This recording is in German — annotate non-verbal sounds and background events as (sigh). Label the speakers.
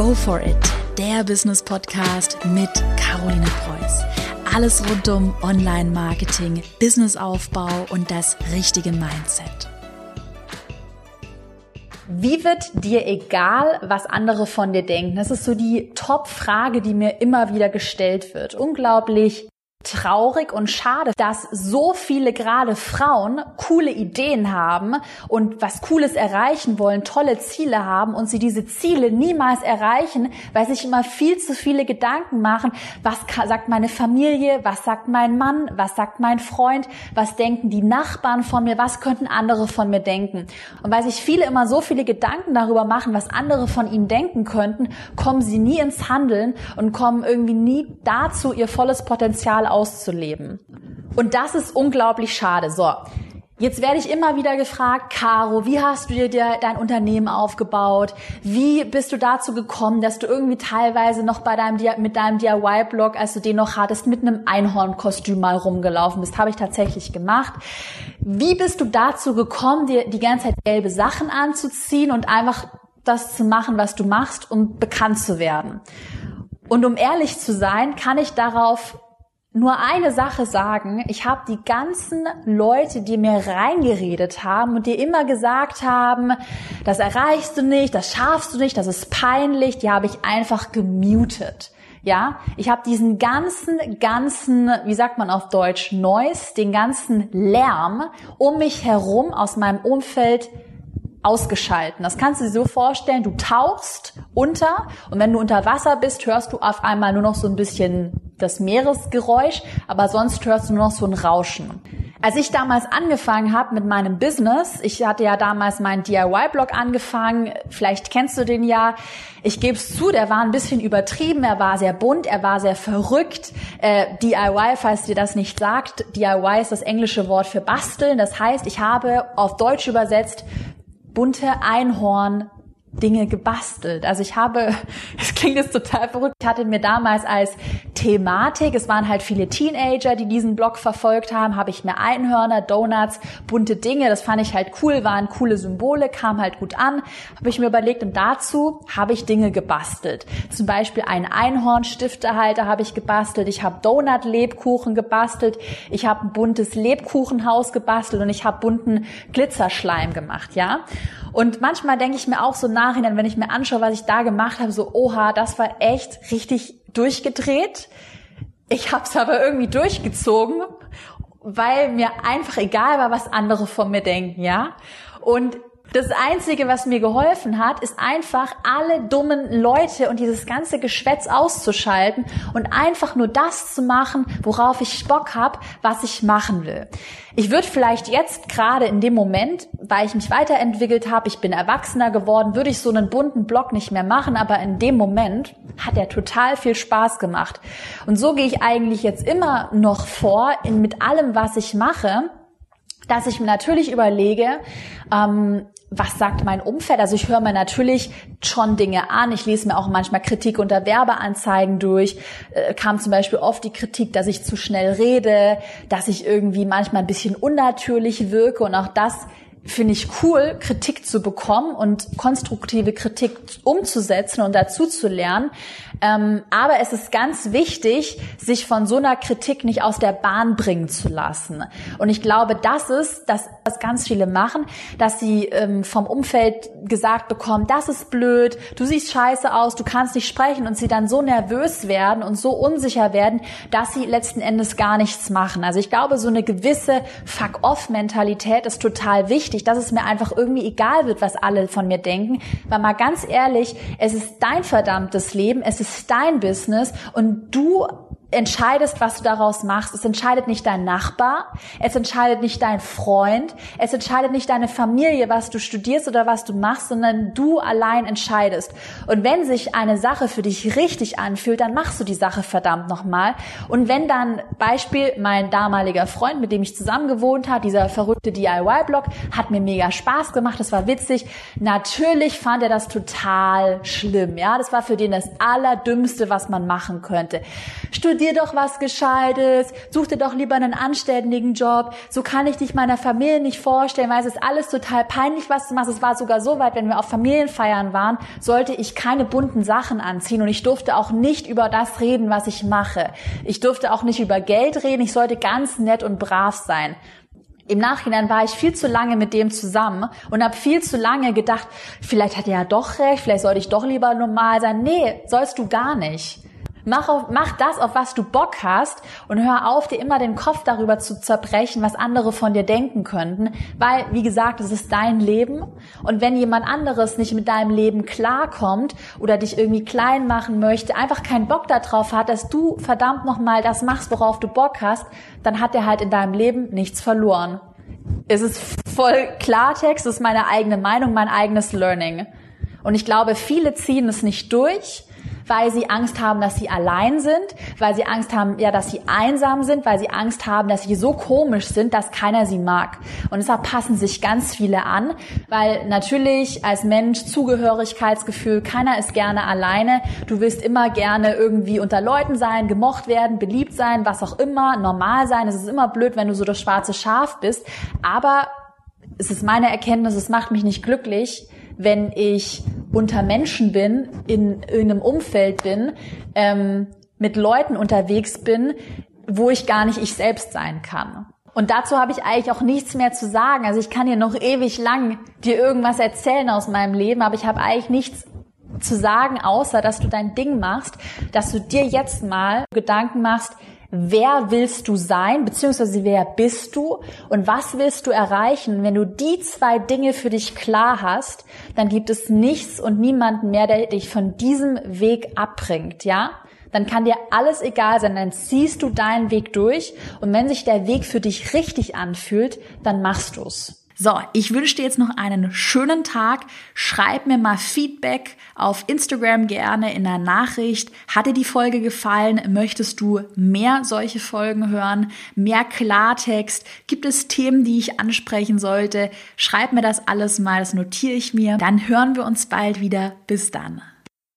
Speaker 1: Go for it, der Business Podcast mit Caroline Preuß. Alles rund um Online-Marketing, Businessaufbau und das richtige Mindset.
Speaker 2: Wie wird dir egal, was andere von dir denken? Das ist so die Top-Frage, die mir immer wieder gestellt wird. Unglaublich traurig und schade, dass so viele gerade Frauen coole Ideen haben und was Cooles erreichen wollen, tolle Ziele haben und sie diese Ziele niemals erreichen, weil sich immer viel zu viele Gedanken machen, was sagt meine Familie, was sagt mein Mann, was sagt mein Freund, was denken die Nachbarn von mir, was könnten andere von mir denken. Und weil sich viele immer so viele Gedanken darüber machen, was andere von ihnen denken könnten, kommen sie nie ins Handeln und kommen irgendwie nie dazu, ihr volles Potenzial auszuleben. Und das ist unglaublich schade. So. Jetzt werde ich immer wieder gefragt, Caro, wie hast du dir dein Unternehmen aufgebaut? Wie bist du dazu gekommen, dass du irgendwie teilweise noch bei deinem, mit deinem DIY-Blog, als du den noch hattest, mit einem Einhornkostüm mal rumgelaufen bist? Habe ich tatsächlich gemacht. Wie bist du dazu gekommen, dir die ganze Zeit gelbe Sachen anzuziehen und einfach das zu machen, was du machst, um bekannt zu werden? Und um ehrlich zu sein, kann ich darauf nur eine Sache sagen. Ich habe die ganzen Leute, die mir reingeredet haben und dir immer gesagt haben, das erreichst du nicht, das schaffst du nicht, das ist peinlich, die habe ich einfach gemutet. Ja, ich habe diesen ganzen, ganzen, wie sagt man auf Deutsch, Noise, den ganzen Lärm um mich herum aus meinem Umfeld ausgeschalten. Das kannst du dir so vorstellen, du tauchst unter und wenn du unter Wasser bist, hörst du auf einmal nur noch so ein bisschen das Meeresgeräusch, aber sonst hörst du nur noch so ein Rauschen. Als ich damals angefangen habe mit meinem Business, ich hatte ja damals meinen DIY-Blog angefangen, vielleicht kennst du den ja, ich gebe es zu, der war ein bisschen übertrieben, er war sehr bunt, er war sehr verrückt. Äh, DIY, falls dir das nicht sagt, DIY ist das englische Wort für basteln, das heißt, ich habe auf Deutsch übersetzt bunte Einhorn Dinge gebastelt. Also ich habe, (laughs) es klingt jetzt total verrückt, ich hatte mir damals als Thematik, es waren halt viele Teenager, die diesen Blog verfolgt haben, habe ich mir Einhörner, Donuts, bunte Dinge, das fand ich halt cool, waren coole Symbole, kam halt gut an, habe ich mir überlegt und dazu habe ich Dinge gebastelt. Zum Beispiel einen Einhornstiftehalter habe ich gebastelt, ich habe Donut-Lebkuchen gebastelt, ich habe ein buntes Lebkuchenhaus gebastelt und ich habe bunten Glitzerschleim gemacht, ja. Und manchmal denke ich mir auch so Nachhinein, wenn ich mir anschaue, was ich da gemacht habe, so, oha, das war echt richtig durchgedreht. Ich habe es aber irgendwie durchgezogen, weil mir einfach egal war, was andere von mir denken, ja. Und das Einzige, was mir geholfen hat, ist einfach alle dummen Leute und dieses ganze Geschwätz auszuschalten und einfach nur das zu machen, worauf ich Bock habe, was ich machen will. Ich würde vielleicht jetzt gerade in dem Moment, weil ich mich weiterentwickelt habe, ich bin erwachsener geworden, würde ich so einen bunten Blog nicht mehr machen, aber in dem Moment hat er total viel Spaß gemacht. Und so gehe ich eigentlich jetzt immer noch vor in, mit allem, was ich mache dass ich mir natürlich überlege, ähm, was sagt mein Umfeld? Also ich höre mir natürlich schon Dinge an. Ich lese mir auch manchmal Kritik unter Werbeanzeigen durch. Äh, kam zum Beispiel oft die Kritik, dass ich zu schnell rede, dass ich irgendwie manchmal ein bisschen unnatürlich wirke und auch das finde ich cool, Kritik zu bekommen und konstruktive Kritik umzusetzen und dazu zu lernen. Ähm, aber es ist ganz wichtig, sich von so einer Kritik nicht aus der Bahn bringen zu lassen. Und ich glaube, das ist, das, was ganz viele machen, dass sie ähm, vom Umfeld gesagt bekommen, das ist blöd, du siehst scheiße aus, du kannst nicht sprechen und sie dann so nervös werden und so unsicher werden, dass sie letzten Endes gar nichts machen. Also ich glaube, so eine gewisse Fuck-off-Mentalität ist total wichtig, dass es mir einfach irgendwie egal wird, was alle von mir denken. Weil mal ganz ehrlich, es ist dein verdammtes Leben, es ist dein Business und du entscheidest, was du daraus machst. Es entscheidet nicht dein Nachbar, es entscheidet nicht dein Freund, es entscheidet nicht deine Familie, was du studierst oder was du machst, sondern du allein entscheidest. Und wenn sich eine Sache für dich richtig anfühlt, dann machst du die Sache verdammt nochmal. Und wenn dann, Beispiel, mein damaliger Freund, mit dem ich zusammen gewohnt habe, dieser verrückte DIY-Blog, hat mir mega Spaß gemacht, das war witzig. Natürlich fand er das total schlimm, ja. Das war für den das Allerdümmste, was man machen könnte. Studier studier doch was Gescheites, such dir doch lieber einen anständigen Job, so kann ich dich meiner Familie nicht vorstellen, weil es ist alles total peinlich, was du machst. Es war sogar so weit, wenn wir auf Familienfeiern waren, sollte ich keine bunten Sachen anziehen und ich durfte auch nicht über das reden, was ich mache. Ich durfte auch nicht über Geld reden, ich sollte ganz nett und brav sein. Im Nachhinein war ich viel zu lange mit dem zusammen und habe viel zu lange gedacht, vielleicht hat er ja doch recht, vielleicht sollte ich doch lieber normal sein. Nee, sollst du gar nicht. Mach, auf, mach das, auf was du Bock hast und hör auf, dir immer den Kopf darüber zu zerbrechen, was andere von dir denken könnten, weil, wie gesagt, es ist dein Leben und wenn jemand anderes nicht mit deinem Leben klarkommt oder dich irgendwie klein machen möchte, einfach keinen Bock darauf hat, dass du verdammt nochmal das machst, worauf du Bock hast, dann hat er halt in deinem Leben nichts verloren. Es ist voll Klartext, es ist meine eigene Meinung, mein eigenes Learning. Und ich glaube, viele ziehen es nicht durch, weil sie Angst haben, dass sie allein sind, weil sie Angst haben, ja, dass sie einsam sind, weil sie Angst haben, dass sie so komisch sind, dass keiner sie mag. Und deshalb passen sich ganz viele an, weil natürlich als Mensch Zugehörigkeitsgefühl, keiner ist gerne alleine. Du willst immer gerne irgendwie unter Leuten sein, gemocht werden, beliebt sein, was auch immer, normal sein. Es ist immer blöd, wenn du so das schwarze Schaf bist. Aber es ist meine Erkenntnis, es macht mich nicht glücklich, wenn ich unter Menschen bin, in, in einem Umfeld bin, ähm, mit Leuten unterwegs bin, wo ich gar nicht ich selbst sein kann. Und dazu habe ich eigentlich auch nichts mehr zu sagen. Also ich kann dir noch ewig lang dir irgendwas erzählen aus meinem Leben, aber ich habe eigentlich nichts zu sagen, außer dass du dein Ding machst, dass du dir jetzt mal Gedanken machst, wer willst du sein, beziehungsweise wer bist du und was willst du erreichen. Wenn du die zwei Dinge für dich klar hast, dann gibt es nichts und niemanden mehr, der dich von diesem Weg abbringt, ja? Dann kann dir alles egal sein, dann ziehst du deinen Weg durch und wenn sich der Weg für dich richtig anfühlt, dann machst du's.
Speaker 1: So, ich wünsche dir jetzt noch einen schönen Tag. Schreib mir mal Feedback auf Instagram gerne in der Nachricht. Hat dir die Folge gefallen? Möchtest du mehr solche Folgen hören? Mehr Klartext? Gibt es Themen, die ich ansprechen sollte? Schreib mir das alles mal, das notiere ich mir. Dann hören wir uns bald wieder. Bis dann.